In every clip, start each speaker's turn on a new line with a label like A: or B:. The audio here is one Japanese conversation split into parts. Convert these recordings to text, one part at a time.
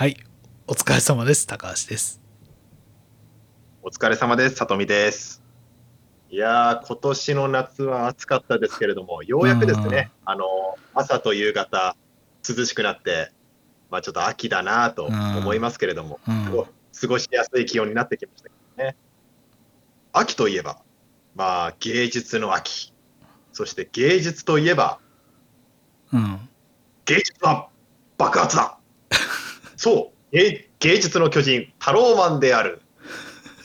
A: はい。お疲れ様です。高橋です。
B: お疲れ様です。さとみです。いやー、今年の夏は暑かったですけれども、ようやくですね、あの、朝と夕方、涼しくなって、まあちょっと秋だなと思いますけれども、過ごしやすい気温になってきましたけどね。秋といえば、まあ芸術の秋。そして芸術といえば、
A: うん。
B: 芸術は爆発だ そう芸芸術の巨人、タローマンである。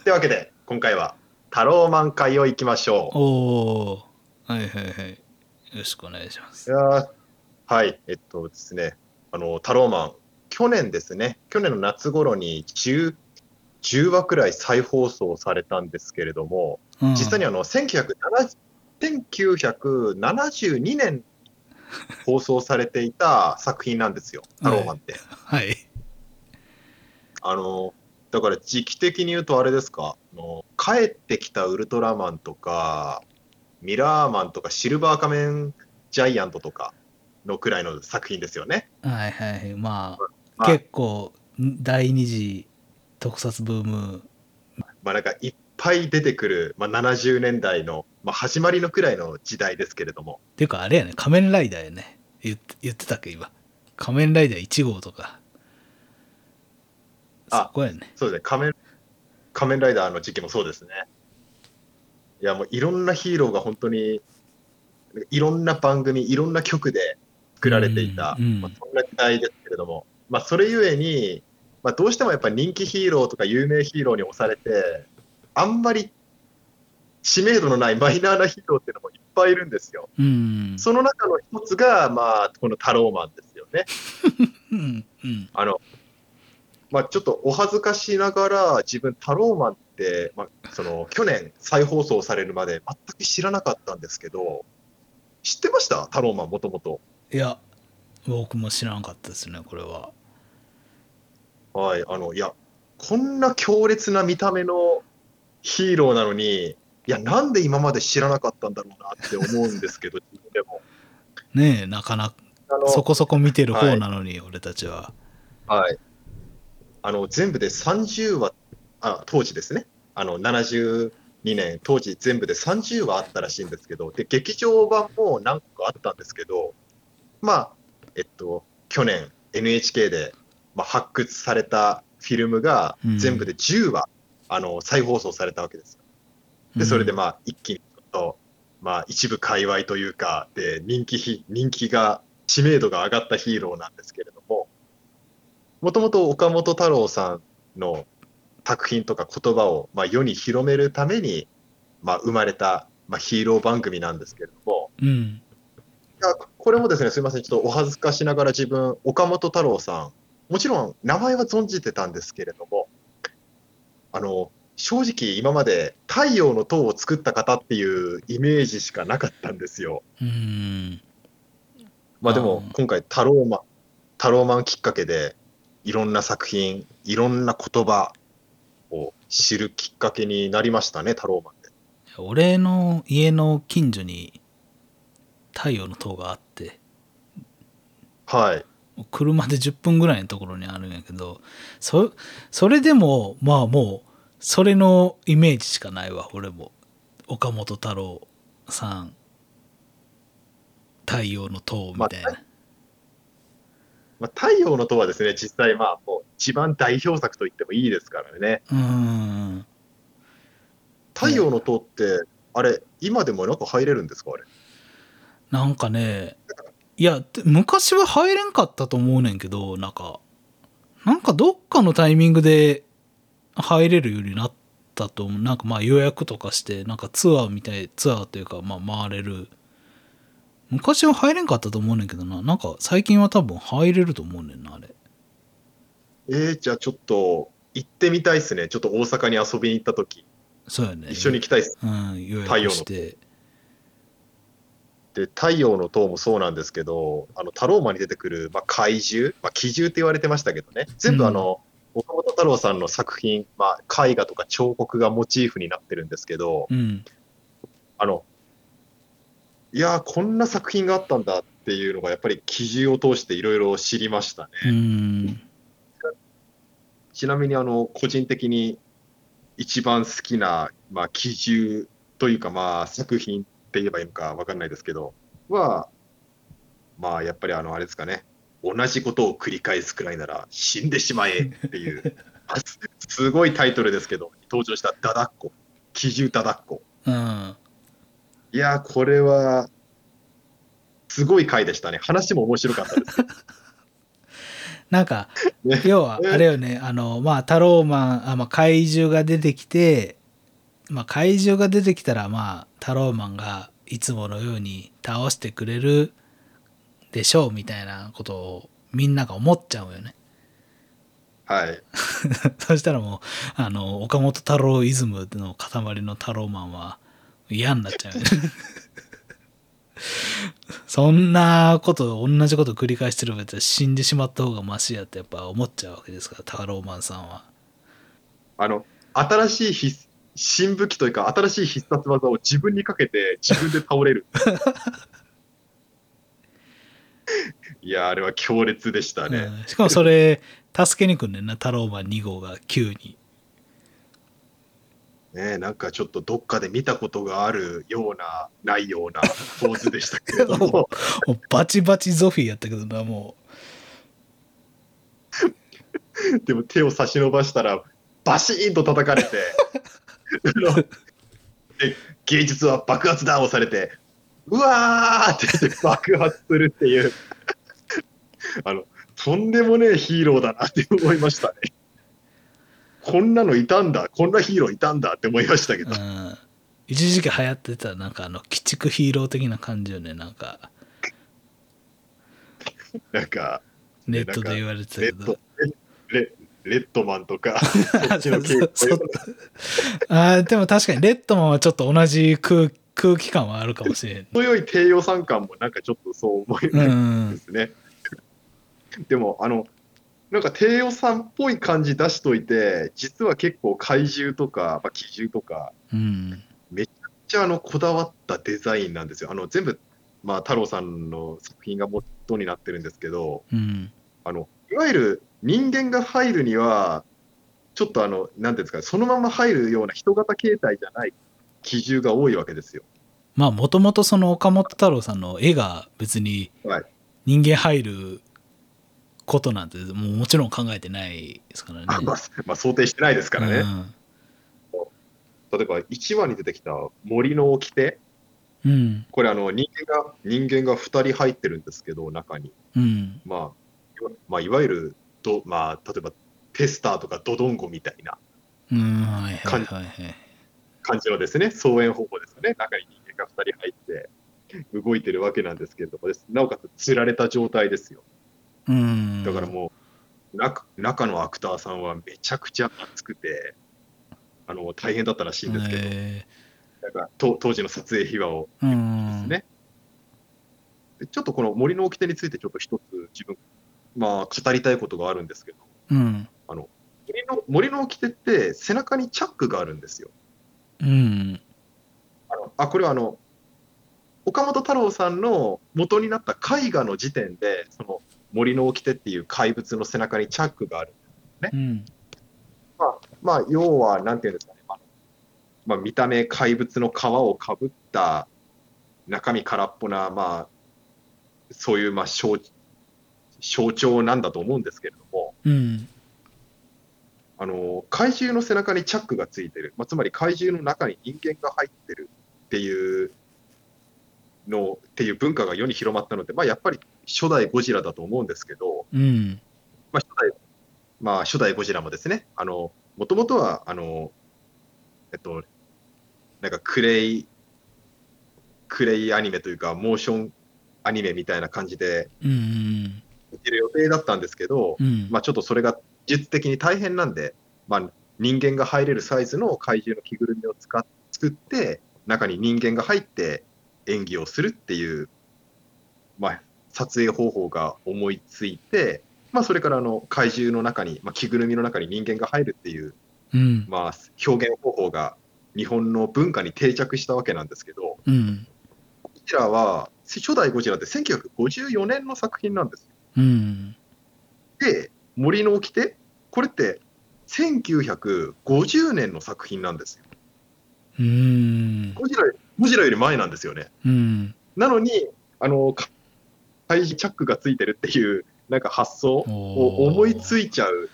B: というわけで、今回はタローマン会を行きましょう。
A: おー。はいはいはい。よろしくお願いします
B: い。やーはい、えっとですね、あの、タローマン、去年ですね、去年の夏頃に10、10話くらい再放送されたんですけれども、
A: うん、
B: 実際にあの、1970 1972年放送されていた作品なんですよ、タローマンって。
A: はい。
B: あの、だから時期的に言うとあれですか、あの帰ってきたウルトラマンとか、ミラーマンとか、シルバー仮面ジャイアントとかのくらいの作品ですよね。
A: はいはいはい。まあ、
B: まあ
A: 結構、第二次特撮ブーム。
B: まあなんかいっぱい出てくる、まあ、70年代の、まあ、始まりのくらいの時代ですけれども、
A: っていうか、あれやね、仮面ライダーやね。言って言ってたっけ、今。仮面ライダー1号とか。
B: あ
A: そこやね。
B: そうですね、仮面仮面ライダーの時期もそうですね。いやもういろんなヒーローが本当に、いろんな番組、いろんな曲で作られていた、
A: うんうん
B: まあ、そんな時代ですけれども、まあ、それゆえに、まあ、どうしてもやっぱ人気ヒーローとか有名ヒーローに押されて、あんまり知名度のないマイナーなヒーローっていうのもいっぱいいるんですよ。
A: うん。
B: その中の一つが、まあ、このタローマンですよね。
A: うん。うん。
B: あの、まあ、ちょっとお恥ずかしながら、自分、タローマンって、まあ、その、去年再放送されるまで全く知らなかったんですけど、知ってました？タローマン、もともと。
A: いや、僕も知らなかったですね、これは。
B: はい、あの、いや、こんな強烈な見た目のヒーローなのに、いや、なんで今まで知らなかったんだろうなって思うんですけど、自分でも。
A: ねえ、なかなか、そこそこ見てる方なのに、俺たちは。
B: はい。あの、全部で30話、あ、当時ですね。あの、72年、当時全部で30話あったらしいんですけど、で、劇場版も何個かあったんですけど、まあ、えっと、去年 NHK で、まあ、発掘されたフィルムが
A: うん
B: 全部で10話、あの、再放送されたわけですよ。で、それでまあ、一気にと、まあ、一部界隈というか、で、人気ひ、人気が、知名度が上がったヒーローなんですけれども、もともと岡本太郎さんの作品とか言葉を、まあ、世に広めるために、まあ、生まれた、まあ、ヒーロー番組なんですけれども、
A: うん。
B: いやこれもですね、すみません、ちょっとお恥ずかしながら自分、岡本太郎さん、もちろん名前は存じてたんですけれども、あの、正直今まで太陽の塔を作った方っていうイメージしかなかったんですよ。
A: うん。
B: まあでも今回タローマン、タローマンきっかけでいろんな作品、いろんな言葉を知るきっかけになりましたね、タローマンで。
A: 俺の家の近所に太陽の塔があって、
B: はい。
A: 車で10分ぐらいのところにあるんやけど、そそれでも、まあもう、それのイメージしかないわ、俺も。岡本太郎さん、太陽の塔みたいな。
B: まあ、太陽の塔はですね、実際まあもう一番代表作と言ってもいいですからね。
A: うん。
B: 太陽の塔って、あれ、今でも中入れるんですか？あれ。
A: なんかね、いや、で昔は入れんかったと思うねんけど、なんか、なんかどっかのタイミングで入れるようになったと思う。なんかまあ予約とかして、なんかツアーみたい、ツアーというか、まあ回れる。昔は入れんかったと思うねんけどな。なんか最近は多分入れると思うねんな、あれ。
B: えー、じゃあちょっと行ってみたいですね。ちょっと大阪に遊びに行った時
A: そうやね。
B: 一緒に行きたいです。
A: うん、予
B: 太陽の
A: 約して。
B: で、太陽の塔もそうなんですけど、あの、タローマンに出てくる、まあ、怪獣、まあ、奇獣って言われてましたけどね、全部あの、岡本太郎さんの作品、まあ、絵画とか彫刻がモチーフになってるんですけど、
A: うん。
B: あの、いやー、こんな作品があったんだっていうのが、やっぱり奇獣を通していろいろ知りましたね。
A: うん。
B: ちなみにあの個人的に一番好きな、まあ、基準というか、まあ、作品って言えばいいのか分かんないですけど、は、まあ、やっぱりあの、あれですかね、同じことを繰り返すくらいなら死んでしまえっていう、す すごいタイトルですけど、登場したダダッコ、基準ダダッコ。
A: うん。
B: いやー、これは、すごい回でしたね。話も面白かったです。
A: なんか、
B: ね
A: 要は、あれよね、あの、まあ、タローマン、あまあ、怪獣が出てきて、まあ、怪獣が出てきたら、まあ、タローマンがいつものように倒してくれるでしょう、みたいなことをみんなが思っちゃうよね。
B: はい。
A: そしたらもう、あの、岡本太郎イズムの塊のタローマンは嫌になっちゃう。そんなこと、同じこと繰り返してる別に死んでしまった方がマシやってやっぱ思っちゃうわけですから、タローマンさんは。
B: あの、新しい必新武器というか、新しい必殺技を自分にかけて、自分で倒れる。いやー、あれは強烈でしたね。
A: うんしかもそれ、助けに来んねんな、タローマン2号が急に。
B: ねなんかちょっとどっかで見たことがあるような、ないような構図でしたけれども、
A: もうバチバチゾフィーやったけどな、も
B: でも手を差し伸ばしたら、バシーンと叩かれて、芸術は爆発だ押されて、うわーって言って爆発するっていう、あの、とんでもねえヒーローだなって思いましたね。こんなのいたんだ、こんなヒーローいたんだって思いましたけ
A: う。
B: ど
A: う、ん。一時期流行ってた、なんかあの、鬼畜ヒーロー的な感じよね、なんか、
B: なんか、
A: ネットで言われてたけど
B: レッド。、レレッドマンとか、
A: あーでも確かにレッドマンはちょっと同じ空空気感はあるかもしれん。
B: 程よい低予算感もなんかちょっとそう思い
A: うん
B: で。すね。でも、あの、なんか低予算っぽい感じ出しといて、実は結構怪獣とか、まあ、奇獣とか、
A: うん。
B: めっちゃあのこだわったデザインなんですよ。あの全部、まあ、太郎さんの作品が元になってるんですけど、
A: うん。
B: あのいわゆる人間が入るには、ちょっとあの、なんていうんですか、そのまま入るような人型形態じゃない奇獣が多いわけですよ。
A: まあもともとその岡本太郎さんの絵が別に
B: はい
A: 人間入ることなんてもうもちろん考えてないですからね。
B: あ まあ、まあ、想定してないですからね。
A: うん
B: 例えば1話に出てきた森の掟、
A: うん。
B: これあの人間が、人間が2人入ってるんですけど、中に。
A: うん。
B: まあ、いわまあ、いわゆるど、まあ、例えばテスターとかドドンゴみたいな。感じのですね、操演方法ですよね。中に人間が2人入って動いてるわけなんですけれどもです、なおかつ釣られた状態ですよ。
A: うん。
B: だからもう、中中のアクターさんはめちゃくちゃ熱くて、あの大変だったらしいんですけど、
A: え
B: なんかと当時の撮影秘話を
A: ーうん。
B: ねでちょっとこの森の掟についてちょっと一つ自分、まあ語りたいことがあるんですけど、
A: うん。
B: 森の森の掟って背中にチャックがあるんですよ。
A: うん。
B: あのあこれはあの岡本太郎さんの元になった絵画の時点で、その森の掟っていう怪物の背中にチャックがある。
A: うん。
B: まあ、要は、なんていうんですかね、まあまあ、見た目怪物の皮をかぶった中身空っぽな、まあ、そういうまあ象象徴なんだと思うんですけれども、
A: うん。
B: あの怪獣の背中にチャックがついてる、まあ、つまり怪獣の中に人間が入ってるっていうのっていう文化が世に広まったので、まあ、やっぱり初代ゴジラだと思うんですけど、
A: うん。
B: まあ、初代、まあ、初代ゴジラもですね、あの、もともとは、あの、えっと、なんかクレイ、クレイアニメというか、モーションアニメみたいな感じで
A: うん。
B: る予定だったんですけど、
A: うん。
B: まあ、ちょっとそれが実的に大変なんで、まあ、人間が入れるサイズの怪獣の着ぐるみを使っ作って、中に人間が入って演技をするっていう、まあ、撮影方法が思いついて、まあ、それからあの怪獣の中に、まあ、着ぐるみの中に人間が入るっていう、
A: うん。
B: まあ、表現方法が日本の文化に定着したわけなんですけど、
A: うん。
B: ゴジラは、初代ゴジラって1954年の作品なんですよ
A: うん。
B: で、森の掟、これって1950年の作品なんですよ。
A: うーん。
B: ゴジラゴジラより前なんですよね。
A: うん。
B: なのに、あの、か開示チャックがついてるっていう、なんか発想を思いついちゃう、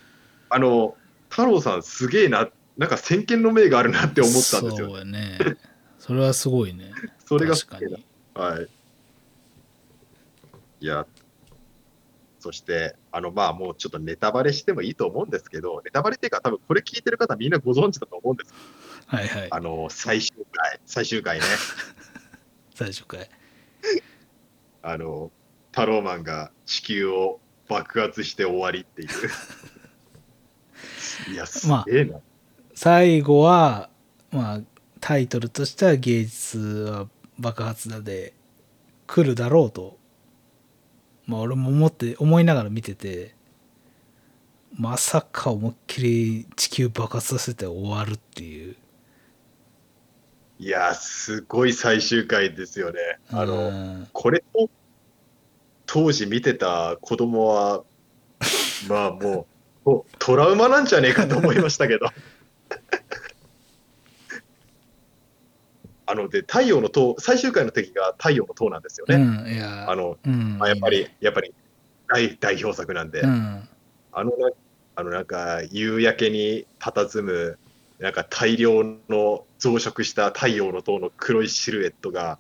B: あの、太郎さんすげえな、なんか先見の明があるなって思ったんですよ。
A: そうやね。それはすごいね。
B: それが
A: 確かに。
B: な。はい。いや、そして、あの、まあ、もうちょっとネタバレしてもいいと思うんですけど、ネタバレっていうか、多分これ聞いてる方みんなご存知だと思うんです
A: はいはい。
B: あの、最終回、最終回ね。
A: 最初回。
B: あの、タローマンが地球を爆発して終わりっていう。いや、すげえな。
A: 最後は、まあ、タイトルとしては芸術は爆発だで来るだろうと。まあ俺も思って、思いながら見てて、まさか思いっきり地球爆発させて終わるっていう。
B: いや、すごい最終回ですよね。あ
A: う
B: の、
A: ん
B: これを当時見てた子供は、まあもう、もうトラウマなんじゃねえかと思いましたけど。あの、で、太陽の塔、最終回の敵が太陽の塔なんですよね。
A: うん、いや、
B: あの、
A: うん、
B: まあ、やっぱり、やっぱり大、代表作なんで。
A: うん、
B: あのな、あのなんか、夕焼けに佇む、なんか大量の増殖した太陽の塔の黒いシルエットが、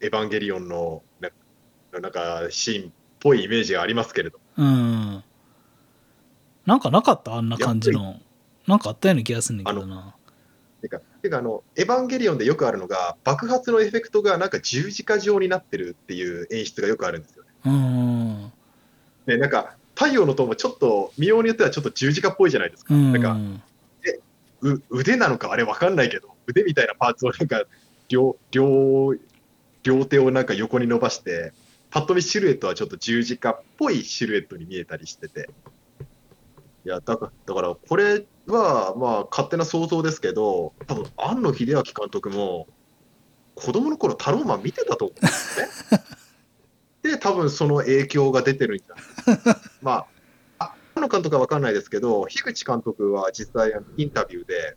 B: エヴァンゲリオンのななんかシーンっぽいイメージがありますけれど、
A: うん。なんかなかった？あんな感じの。なんかあったような気がするんだけどな。
B: てか、てかあの、エヴァンゲリオンでよくあるのが、爆発のエフェクトがなんか十字架状になってるっていう演出がよくあるんですよね。
A: うん。
B: で、なんか、太陽の塔もちょっと、見ようによってはちょっと十字架っぽいじゃないですか。
A: うん。
B: なんかう腕なのかあれわかんないけど、腕みたいなパーツを なんか両、両、両手をなんか横に伸ばして、パッと見シルエットはちょっと十字架っぽいシルエットに見えたりしてて。いや、だから、だからこれは、まあ、勝手な想像ですけど、多分庵野秀明監督も、子供の頃タローマン見てたと思うんですよね。で、多分その影響が出てるんじゃないまあ、あ庵野監督は分かんないですけど、樋口監督は実際、インタビューで、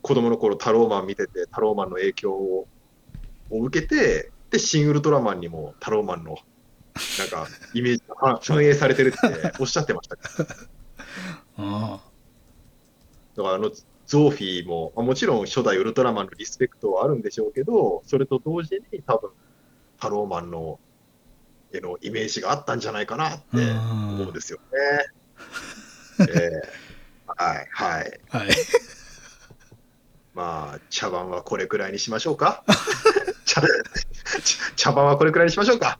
B: 子供の頃タローマン見てて、タローマンの影響をを受けて、で、シン・ウルトラマンにもタローマンの、なんか、イメージが反反映されてるっておっしゃってましたから。
A: あ
B: だからあのゾーフィーも、まあもちろん初代ウルトラマンのリスペクトはあるんでしょうけど、それと同時に多分、タローマンのへのイメージがあったんじゃないかなって思うんですよね。ええはい、はい。
A: あ。はい。
B: まあ、茶番はこれくらいにしましょうか。茶茶茶番はこれくらいにしましょうか。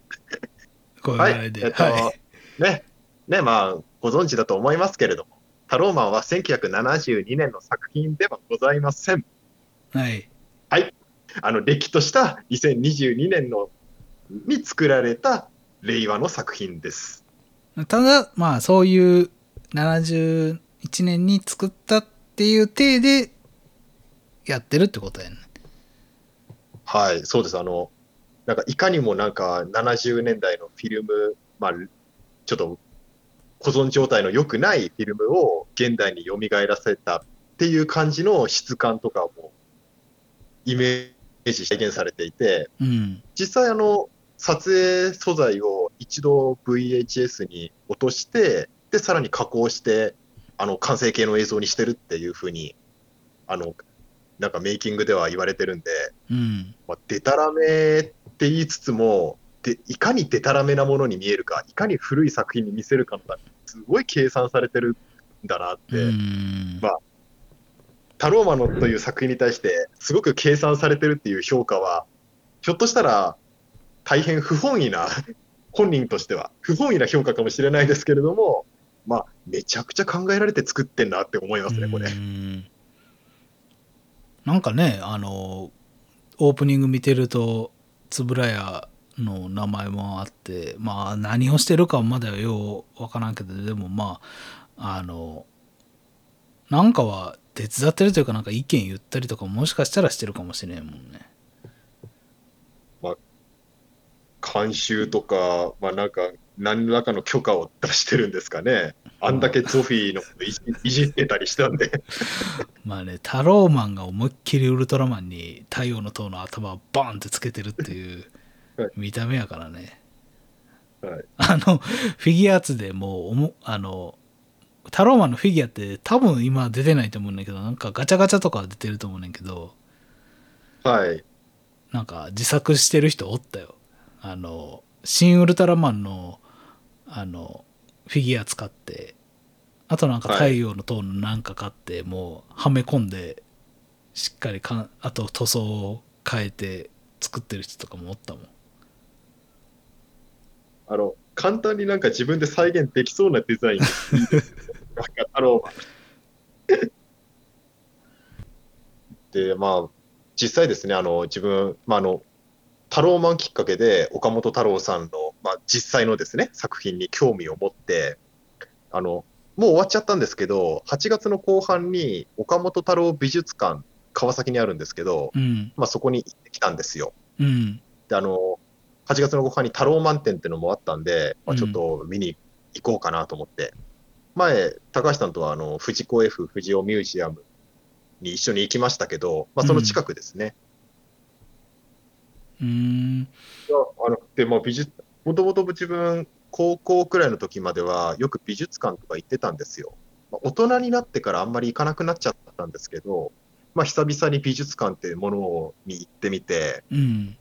B: はい。えっと、
A: はい。
B: ね、ね、まあ、ご存知だと思いますけれども、タローマンは1972年の作品ではございません。
A: はい。
B: あの、れっきとした2022年のに作られた令和の作品です。
A: ただ、まあ、そういう71年に作ったっていう体でやってるってことやね。
B: はい、そうです。あの、なんかいかにもなんか70年代のフィルム、まあ、ちょっと保存状態の良くないフィルムを現代に蘇らせたっていう感じの質感とかもイメージ再現されていて、
A: うん。
B: 実際あの、撮影素材を一度 VHS に落として、で、さらに加工して、あの、完成形の映像にしてるっていうふうに、あの、なんかメイキングでは言われてるんで、
A: うん。
B: まあ、デタラメって言いつつも、でいかにデタラメなものに見えるか、いかに古い作品に見せるかのために、すごい計算されてるんだなって、
A: うん。
B: まあタローマノという作品に対して、すごく計算されてるっていう評価は、ひょっとしたら大変不本意な、本人としては、不本意な評価かもしれないですけれども、まあ、めちゃくちゃ考えられて作ってんなって思いますね、これ
A: う。んなんかねあのオープニング見てると円谷の名前もあってまあ何をしてるかはまだよう分からんけどでもまああのなんかは手伝ってるというかなんか意見言ったりとかもしかしたらしてるかもしれんもんね。
B: 監修とか、まあなんか、何らかの許可を出してるんですかね。あんだけゾフィーのこといじいじってたりしたんで、
A: まあね、タローマンが思いっきりウルトラマンに太陽の塔の頭をバーンってつけてるっていう
B: はい
A: 見た目やからね。
B: はい、
A: あの、フィギュアーツでもうおも、あの、タローマンのフィギュアって多分今出てないと思うんだけど、なんかガチャガチャとかは出てると思うねんけど、
B: はい、
A: なんか自作してる人おったよ。あの、新ウルトラマンの、あの、フィギュア使って、あとなんか太陽の塔のなんか買って、もうはめ込んで、しっかりかん、あと塗装を変えて作ってる人とかもおったもん。
B: あの、簡単になんか自分で再現できそうなデザイン。なんかタローマン。で、まあ、実際ですね、あの、自分、まあ、あの、タローマンきっかけで、岡本太郎さんの、まあ、実際のですね、作品に興味を持って、あの、もう終わっちゃったんですけど、8月の後半に岡本太郎美術館、川崎にあるんですけど、
A: うん、
B: まあ、そこに行ってきたんですよ。
A: うん、
B: で、あの、8月の後半に太郎満点っていうのもあったんで、まあ、
A: うん。
B: ちょっと見に行こうかなと思って、前、高橋さんとはあの藤子 F 不二雄ミュージアムに一緒に行きましたけど、まあ、その近くですね。
A: うーん、
B: あのでまあ、美術もともと自分、高校くらいの時までは、よく美術館とか行ってたんですよ。まあ、大人になってからあんまり行かなくなっちゃったんですけど、まあ、久々に美術館っていうものに行ってみて、
A: うん、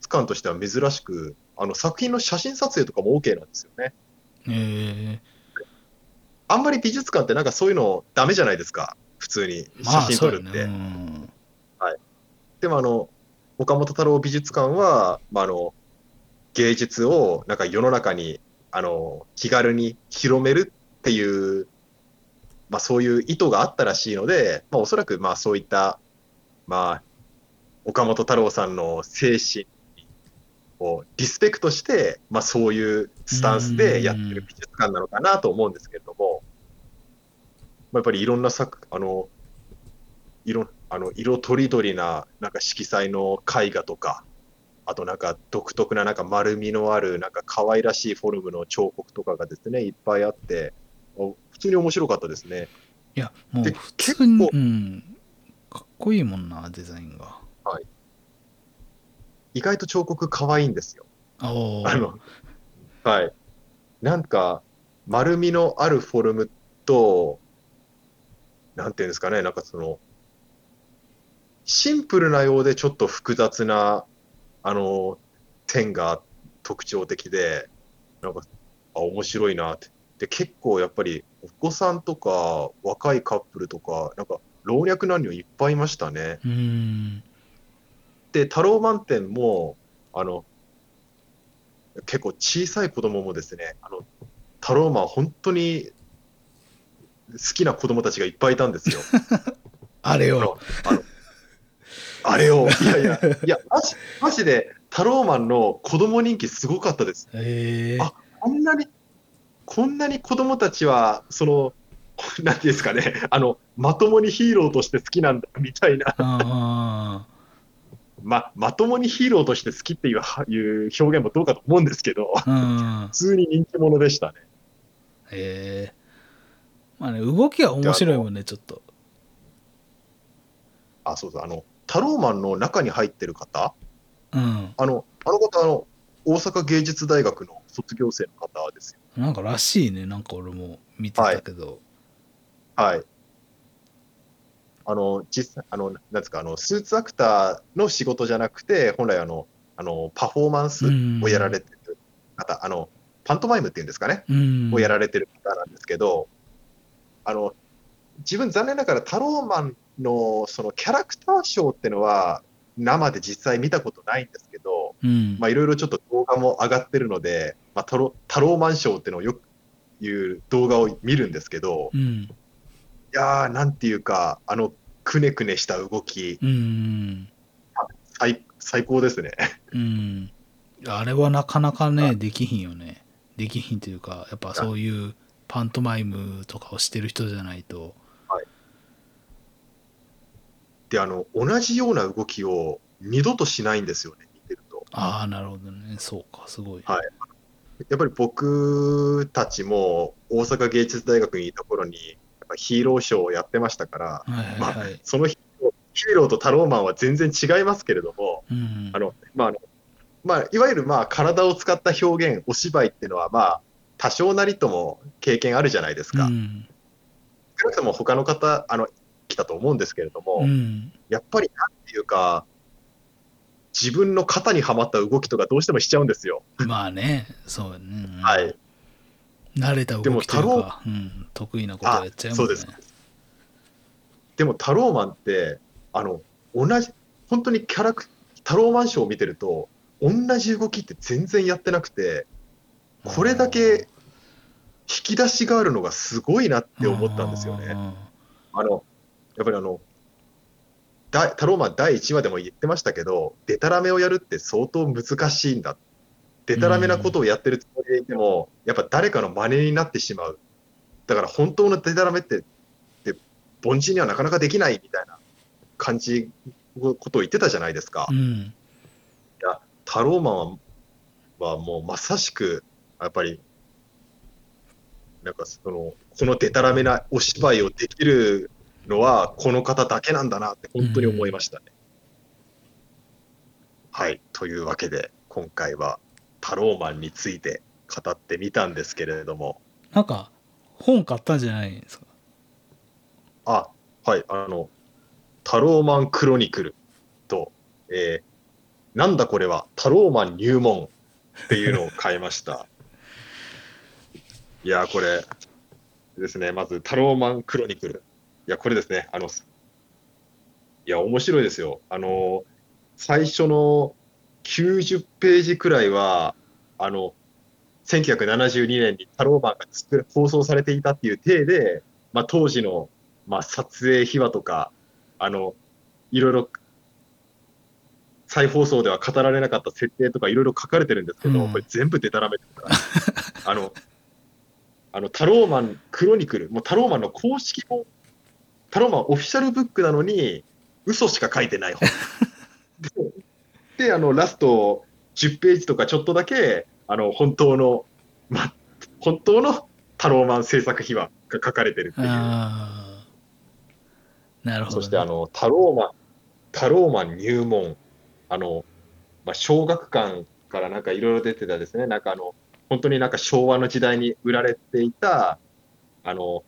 B: 術館としては珍しく、あの作品の写真撮影とかも OK なんですよね。
A: え
B: あんまり美術館ってなんかそういうのダメじゃないですか、普通に
A: ー、まあ
B: 写真撮るって。
A: そうやね。うん
B: でもあの、岡本太郎美術館は、まあ、あの芸術をなんか世の中にあの気軽に広めるっていう、まあ、そういう意図があったらしいので、まあ、おそらくまあそういった、まあ、岡本太郎さんの精神をリスペクトして、まあ、そういうスタンスでやってる美術館なのかなと思うんですけれども、まあ、やっぱりいろんな作、あの、色あの色とりどりななんか色彩の絵画とか、あとなんか独特ななんか丸みのあるなんか可愛らしいフォルムの彫刻とかがですね、いっぱいあって、お普通に面白かったですね。
A: いや、もう
B: で
A: 普通に、
B: 結構
A: うん、かっこいいもんな、デザインが。
B: 意外と彫刻可愛いんですよ。あの、はい。なんか、丸みのあるフォルムと、なんていうんですかね、なんかその、シンプルなようでちょっと複雑な、あの、点が特徴的で、なんか、あ、面白いなって。で、結構やっぱり、お子さんとか、若いカップルとか、なんか、老若男女いっぱいいましたね。
A: うーん。
B: で、太郎満点も、あの、結構小さい子供もですね、あの、太郎マン本当に好きな子供たちがいっぱいいたんですよ。
A: あれよ。
B: あの、あれを、いやいや、いや、マジ、マジで、太郎マンの子供人気すごかったです。
A: えー、
B: あこんなに、こんなに子供たちは、その、なんていうんですかね、あの、まともにヒーローとして好きなんだ、みたいな。
A: あ
B: ま、まともにヒーローとして好きっていうはいう表現もどうかと思うんですけど、
A: ーうん
B: 普。通に人気者でしたね。
A: えー、まあね、動きは面白いもんね、ちょっと。
B: あ、そうそう、あの、タローマンの中に入ってる方、
A: うん。
B: あの、あの方、あの、大阪芸術大学の卒業生の方ですよ。
A: なんからしいね、なんか俺も見てたけど。
B: はい。あの、実際、あの、なんですか、あの、スーツアクターの仕事じゃなくて、本来、あの、あの、パフォーマンスをやられてる方、あの、パントマイムっていうんですかね、
A: うん。
B: をやられてる方なんですけど、あの、自分残念ながらタローマンのそのキャラクターショーってのは生で実際見たことないんですけど、
A: うん。
B: まあいろいろちょっと動画も上がってるので、まあタロタローマンショーってのをよく言う動画を見るんですけど、
A: うん。
B: いやー、なんていうか、あの、くねくねした動き、
A: うん。
B: 最最高ですね。
A: うん。あれはなかなかね、できひんよね。できひんというか、やっぱそういうパントマイムとかをしてる人じゃないと。
B: で、あの、同じような動きを二度としないんですよね、見てると。
A: ああ、なるほどね。そうか、すごい。
B: はいやっぱり僕たちも大阪芸術大学にいた頃に、ぱヒーローショーをやってましたから、
A: はいはいはい。
B: そのヒーローとタローマンは全然違いますけれども、
A: うん
B: あのまあまあ、いわゆるまあ体を使った表現、お芝居っていうのは、まあ、多少なりとも経験あるじゃないですか。
A: うん
B: 少なくとも他の方、あの来たと思うんですけれども、
A: うん
B: やっぱりなんていうか、自分の肩にはまった動きとかどうしてもしちゃうんですよ。
A: まあね、そうね。うん
B: はい。
A: 慣れた動きという
B: でも太郎
A: か、うん、得意なことやっちゃいますね。
B: そうですでも、タローマンって、あの、同じ、本当にキャラク、タローマンショーを見てると、同じ動きって全然やってなくて、これだけ引き出しがあるのがすごいなって思ったんですよね。あの、やっぱりあの、大タローマン第1話でも言ってましたけど、デタラメをやるって相当難しいんだ。デタラメなことをやってるつもりでいても、やっぱ誰かの真似になってしまう。だから本当のデタラメって、って凡人にはなかなかできないみたいな感じ、ことを言ってたじゃないですか。
A: うん。
B: タローマンははもうまさしく、やっぱり、なんかその、このデタラメなお芝居をできるのは、この方だけなんだなって、本当に思いましたね。はい。というわけで、今回はタローマンについて語ってみたんですけれども、
A: なんか、本買ったんじゃないですか？
B: あ、はい、あの、タローマンクロニクルと、えーなんだこれは、タローマン入門っていうのを買いました。いやー、これですね、まずタローマンクロニクル。いや、これですね、あの、いや、面白いですよ。あの、最初の90ページくらいは、あの、1972年にタローマンが作る放送されていたっていう体で、まあ、当時の、まあ、撮影秘話とか、あの、いろいろ、再放送では語られなかった設定とかいろいろ書かれてるんですけど、
A: うん
B: これ全部デタラメですから。あの、あの、タローマンクロニクル、もうタローマンの公式も、タローマンオフィシャルブックなのに、嘘しか書いてない本。で、であの、ラスト10ページとかちょっとだけ、あの、本当の、ま、本当のタローマン制作秘話が書かれてるっていう。
A: なるほど、ね。
B: そしてあの、タローマン、タローマン入門、あの、まあ、小学館からなんかいろいろ出てたですね、なんかあの、本当になんか昭和の時代に売られていた、あの、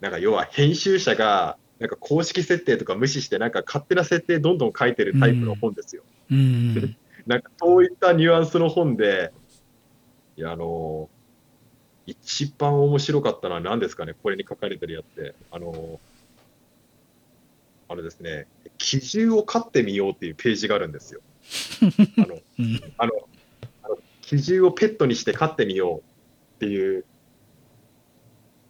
B: なんか要は編集者が、なんか公式設定とか無視して、なんか勝手な設定どんどん書いてるタイプの本ですよ。
A: うんうん。
B: なんかそういったニュアンスの本で、いや、あの一番面白かったのは何ですかね、これに書かれてるやつで。あのあれですね、奇獣を飼ってみようっていうページがあるんですよ。あの、
A: うん
B: あの、あの奇獣をペットにして飼ってみようっていう、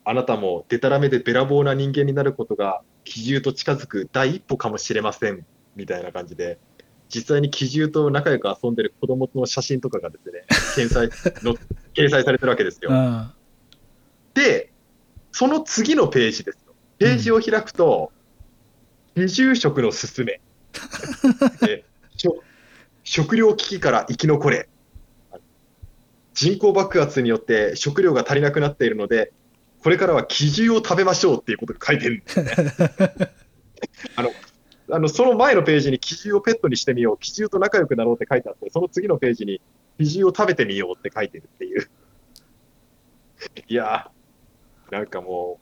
B: あなたもデタラメでべらぼうな人間になることが奇獣と近づく第一歩かもしれませんみたいな感じで、実際に奇獣と仲良く遊んでる子供の写真とかがですね、掲載 の掲載されてるわけですよ。
A: うん
B: で、その次のページですよ。ページを開くと、離住食のすすめ。え食食料危機から生き残れ。人口爆発によって食料が足りなくなっているので、これからは奇獣を食べましょうっていうことが書いてるんですよね。あのあのその前のページに奇獣をペットにしてみよう、奇獣と仲良くなろうって書いてあって、その次のページに奇獣を食べてみようって書いてるっていう。いやー、なんかも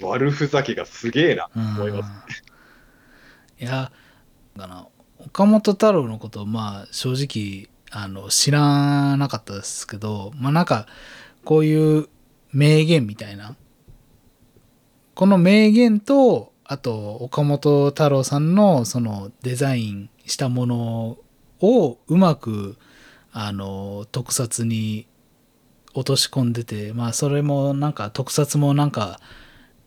B: う、悪ふざけがすげえな、思います。
A: いやだな岡本太郎のことまあ正直あの知らなかったですけどまあなんかこういう名言みたいなこの名言とあと岡本太郎さんのそのデザインしたものをうまくあの特撮に落とし込んでてまあそれもなんか特撮もなんか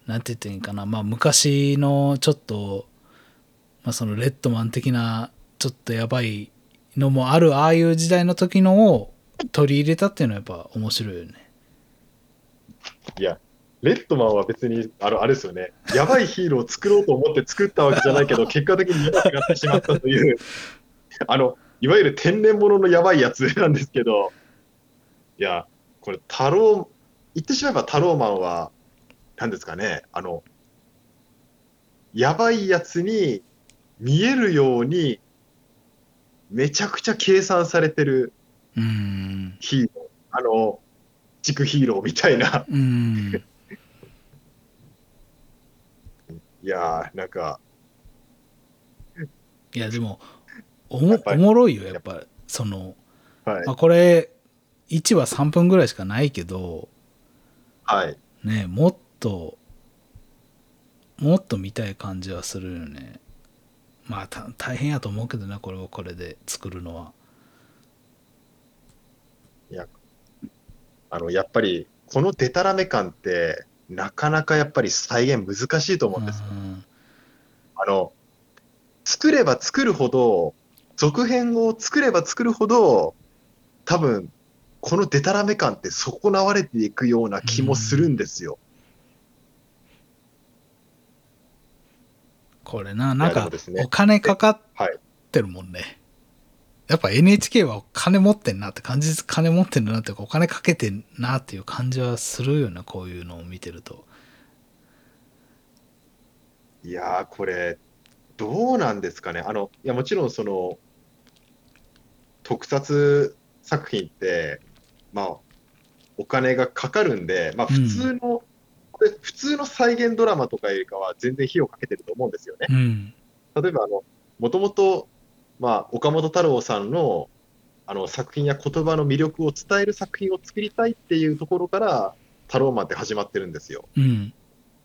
A: なんて言っていいかなまあ昔のちょっとまあ、そのレッドマン的なちょっとやばいのもあるああいう時代の時のを取り入れたっていうのはやっぱ面白いよね。
B: いや、レッドマンは別に、あのあれですよね、やばいヒーローを作ろうと思って作ったわけじゃないけど、結果的にやばくなってしまったという、あのいわゆる天然物のやばいやつなんですけど、いや、これ、タロー、言ってしまえばタローマンは、なんですかね、あの、やばいやつに見えるように、めちゃくちゃ計算されてる
A: うん。
B: ヒーロー、あの、地区ヒーローみたいな。
A: うん。
B: いやー、なんか、
A: いや、でも、おもおもろいよ、やっぱ。その、
B: はい
A: まあ、、これ、1話3分ぐらいしかないけど、
B: はい。
A: ね、もっと、もっと見たい感じはするよね。まあ、た大変やと思うけどな、これをこれで作るのは。
B: あの、やっぱり、このデタラメ感って、なかなかやっぱり再現難しいと思うんですよ。
A: うん
B: あの、作れば作るほど、続編を作れば作るほど、多分、このデタラメ感って損なわれていくような気もするんですよ。
A: これな、なんか
B: ね
A: お金かかっ
B: はい。
A: てるもんね。やっぱ NHK は金持ってんなって感じ、金持ってんなっていうか、お金かけてんなっていう感じはするよな、こういうのを見てると。
B: いやー、これ、どうなんですかね。あの、いや、もちろん、その、特撮作品って、まあ、お金がかかるんで、まあ、普通の、これ、普通の再現ドラマとかよりかは全然費用かけてると思うんですよね。
A: うん。
B: 例えば、あの、もともと、まあ、岡本太郎さんの、あの、作品や言葉の魅力を伝える作品を作りたいっていうところから、タローマンって始まってるんですよ。
A: うん。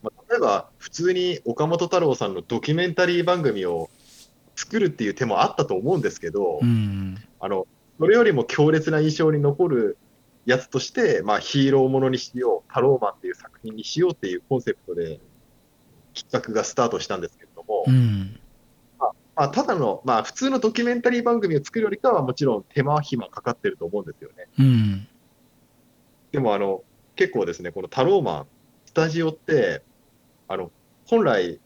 B: まあ、例えば、普通に岡本太郎さんのドキュメンタリー番組を作るっていう手もあったと思うんですけど、
A: うん。
B: あの、それよりも強烈な印象に残るやつとして、まあ、ヒーローものにしよう、タローマンっていう作品にしようっていうコンセプトで企画がスタートしたんですけれども、
A: うん。
B: まあ、ただの、まあ、普通のドキュメンタリー番組を作るよりかは、もちろん手間暇かかってると思うんですよね。
A: うん。
B: でも、あの、結構ですね、このタローマン、スタジオって、あの、本来、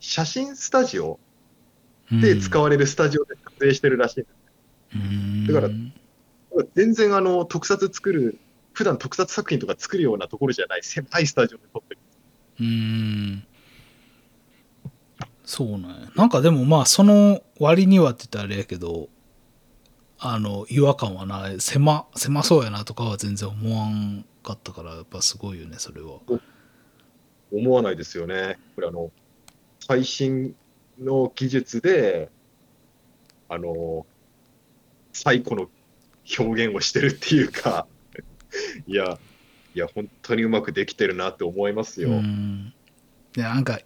B: 写真スタジオで使われるスタジオで撮影してるらしいんです。
A: うん。
B: だから全然、あの、特撮作る、普段特撮作品とか作るようなところじゃない、狭いスタジオで撮ってる。
A: うん。そうなんや。なんかでもまあ、その割にはって言ったらあれやけど、あの、違和感はない。狭、狭そうやなとかは全然思わんかったから、やっぱすごいよね、それは。
B: 思わないですよね。これ、あの、最新の技術で、あの、最古の表現をしてるっていうか、いや、いや、本当にうまくできてるなって思いますよ。
A: うん。で、なんか、い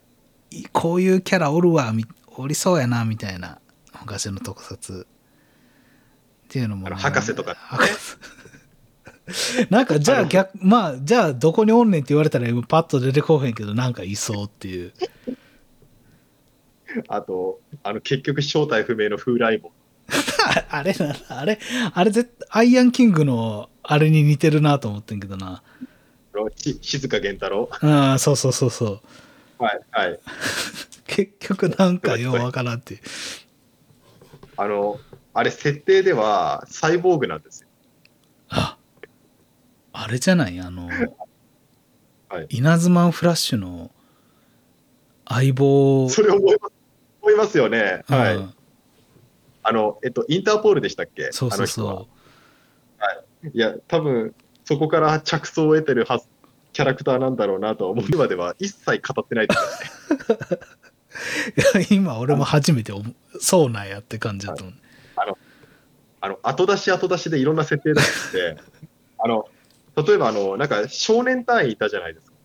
A: こういうキャラおるわ、みおりそうやな、みたいな、昔の特撮。っていうのも、
B: あの博士とかね
A: 博士なんか、じゃあ逆、まあ、じゃあどこにおんねんって言われたら、今パッと出てこうへんけど、なんかいそうっていう。
B: あと、あの、結局正体不明の風来も。
A: あ あれな、あれ、あれアイアンキングのあれに似てるなと思ってんけどな。
B: 静香源太郎。
A: ああ、そうそうそうそう。
B: はい、はい。
A: 結局なんかようわからんっていう。
B: あの、あれ、設定ではサイボーグなんですよ。
A: あ、あれじゃない？あの、
B: はい
A: 稲妻フラッシュの相棒。
B: それ思います思いますよね。はい。
A: うん
B: あの、えっと、インターポールでしたっけ？
A: そうそう
B: あの人は。
A: そ
B: いや、多分そこから着想を得てるはずキャラクターなんだろうなとは思う。今では一切語ってないですよね。
A: う。い や今俺も初めて思うそうなんやって感じだと思う。
B: あの、後出し後出しでいろんな設定出してて、あの、例えばあの、なんか少年隊員いたじゃないですか。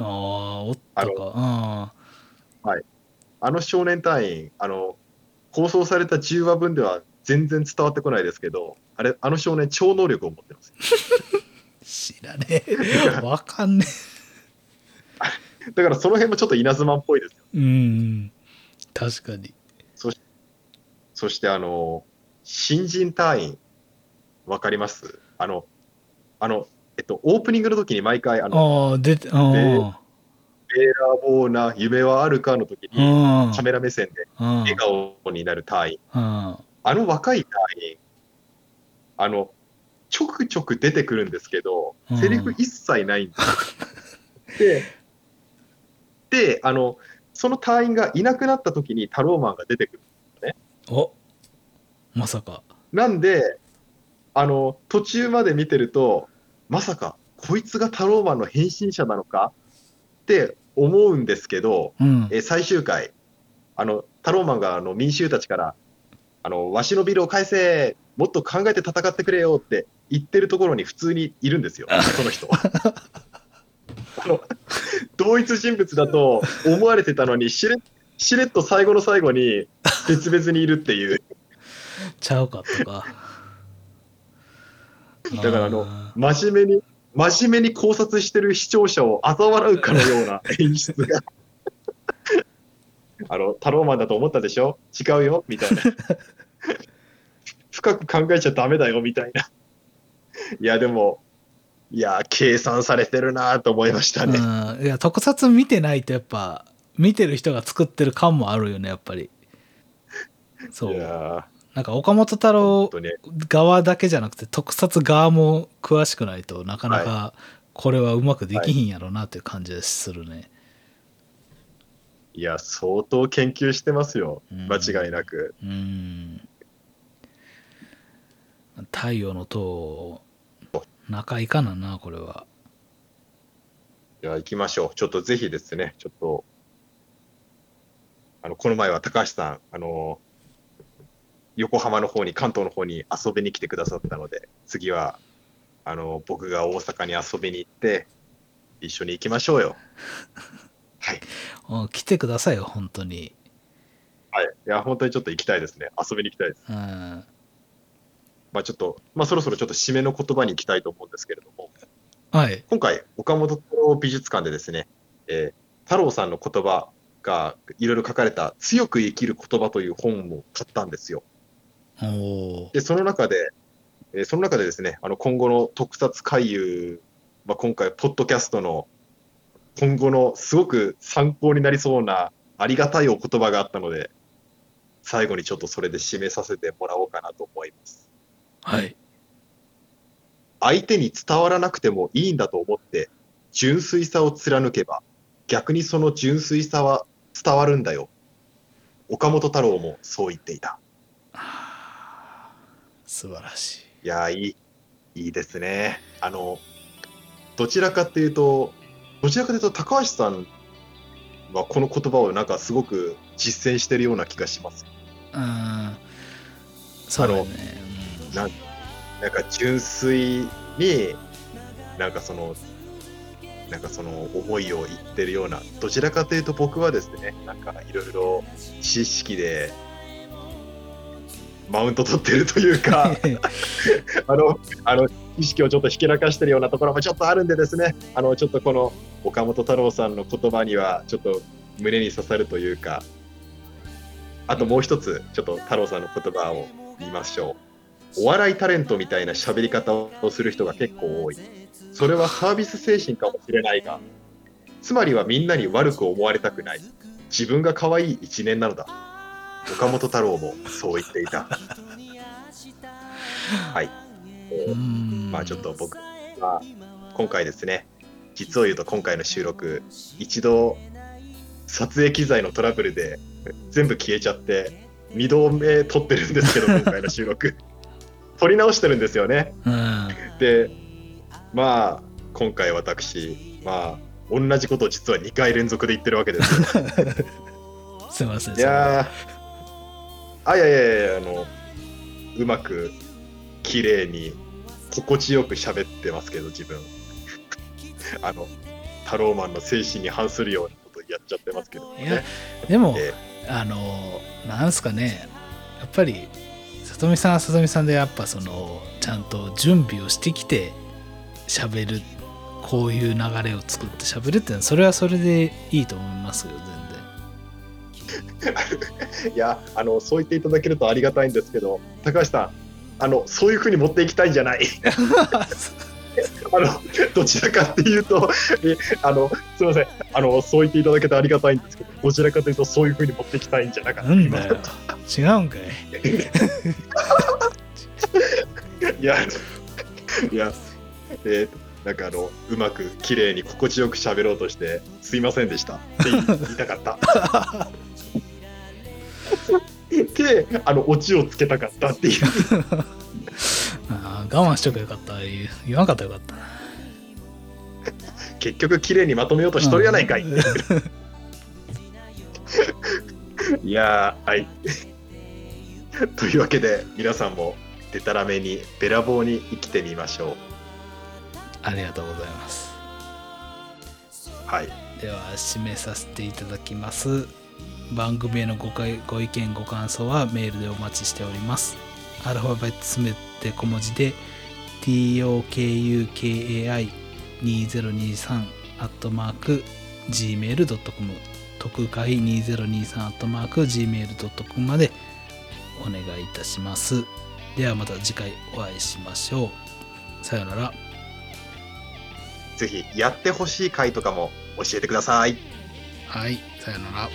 A: ああ、おったか。あ
B: あの少年隊員、あの、放送された10話分では全然伝わってこないですけど、あれ、あの少年超能力を持ってます。
A: 知らねえ。わかんね
B: だからその辺もちょっと稲妻っぽいですよ。
A: え。うん。確かに。
B: そしてあの、新人隊員、わかります？あの、あの、えっと、オープニングの時に毎回、あの、
A: ああ、出て、あ
B: で
A: あ。
B: ベーラーボーな夢はあるかの時に、
A: うん。
B: カメラ目線で
A: うん。
B: 笑顔になる隊員。
A: うん。
B: あの若い隊員、あの、ちょくちょく出てくるんですけど
A: うん、
B: セリフ一切ないんですよ。で、で、あの、その隊員がいなくなった時にタローマンが出てくる。
A: おまさか。
B: なんで、あの、途中まで見てると、まさか、こいつがタローマンの変身者なのか？って思うんですけど、
A: うん。
B: え最終回、あの、タローマンがあの民衆たちから、あの、わしのビルを返せもっと考えて戦ってくれよって言ってるところに普通にいるんですよ、その人。あの同一人物だと思われてたのにしれ、しれっと最後の最後に別々にいるっていう。
A: ちゃうかったか。
B: だからあの
A: ー
B: 真面目に、真面目に考察してる視聴者を嘲笑うかのような演出が。あの、タローマンだと思ったでしょ？違うよ？みたいな。深く考えちゃダメだよ？みたいな。いや、でも、いや、計算されてるなと思いましたね。
A: うん、いや特撮見てないとやっぱ見てる人が作ってる感もあるよねやっぱりそ
B: いうや
A: なんか岡本太郎。側だけじゃなくて特撮側も詳しくないとなかなかこれはうまくできひんやろなっていう感じがするね、
B: いや、相当研究してますよ。
A: うん
B: 間違いなく。
A: うん太陽の塔仲いかななこれはい
B: や、行きましょう。ちょっとぜひですね、ちょっと、あの、この前は高橋さん、あの、横浜の方に、関東の方に遊びに来てくださったので、次は、あの、僕が大阪に遊びに行って、一緒に行きましょうよ。はい。
A: うん来てくださいよ本当に
B: はい。いや、本当にちょっと行きたいですね。遊びに行きたいです。
A: うん
B: まあちょっと、まあそろそろちょっと締めの言葉に行きたいと思うんですけれども、
A: はい
B: 今回、岡本太郎美術館でですね、えー太郎さんの言葉がいろいろ書かれた強く生きる言葉という本を買ったんですよ。で、その中で、えーその中でですね、あの今後の特撮回遊、まあ、今回、ポッドキャストの今後のすごく参考になりそうなありがたいお言葉があったので、最後にちょっとそれで締めさせてもらおうかなと思います。
A: はい
B: 相手に伝わらなくてもいいんだと思って、純粋さを貫けば、逆にその純粋さは伝わるんだよ。岡本太郎もそう言っていた。
A: 素晴らしい
B: いやー、いい、いいですね。あの、どちらかっていうと、どちらかというと、高橋さんはこの言葉をなんかすごく実践してるような気がします。
A: うんそうだねうん
B: なんなんか純粋に、なんかその、なんかその思いを言ってるような、どちらかというと僕はですね、なんかいろいろ知識で、マウント取ってるというか、あの、あの、知識をちょっとひけらかしてるようなところもちょっとあるんでですね、あの、ちょっとこの岡本太郎さんの言葉には、ちょっと胸に刺さるというか、あともう一つ、ちょっと太郎さんの言葉を言いましょう。お笑いタレントみたいな喋り方をする人が結構多い。それはサービス精神かもしれないが、つまりはみんなに悪く思われたくない。自分が可愛い一年なのだ。岡本太郎もそう言っていた。はい。まあちょっと僕は今回ですね、実を言うと今回の収録、一度撮影機材のトラブルで全部消えちゃって、2度目撮ってるんですけど、今回の収録。撮り直してるんですよね。
A: うん
B: で、まあ今回私、まあ同じことを実は2回連続で言ってるわけですよ。
A: すいません
B: いやー、あ、いやいやいや、あの、うまく、綺麗に、心地よく喋ってますけど、自分。あの、タローマンの精神に反するようなことやっちゃってますけど
A: いや
B: ね。
A: でも、
B: え
A: あのなんすかねやっぱり里見さんは里見さんでやっぱそのちゃんと準備をしてきて喋るこういう流れを作って喋るっていうのはそれはそれでいいと思いますよ
B: いや、あの、そう言っていただけるとありがたいんですけど、高橋さん、あの、そういうふうに持っていきたいんじゃない。あの、どちらかっていうと、えあの、すみません、あの、そう言っていただけてありがたいんですけど、どちらかというと、そういうふうに持っていきたいんじゃなかった。
A: なんだよ違うんかい
B: いや、いや、えーなんかあの、うまく綺麗に心地よく喋ろうとして、すいませんでしたって言いたかった。で、あの、オチをつけたかったっていう。
A: 我慢しとけばよかった言わんかったらよかったな
B: 結局綺麗にまとめようとしとるやないかい。
A: うん
B: いやー、はい。というわけで、皆さんも、でたらめに、べらぼうに生きてみましょ
A: ありがとうございます
B: う。はい。
A: では締めさせていただきます番組へのごかいご意見ご感想はメールでお待ちしておりますアルファベットすべて小文字で tokukai2023 アットマーク gmail.com 特会2023アットマーク gmail.com までお願いいたしますではまた次回お会いしましょうさよなら
B: ぜひ、やってほしい回とかも教えてください。
A: はいさよなら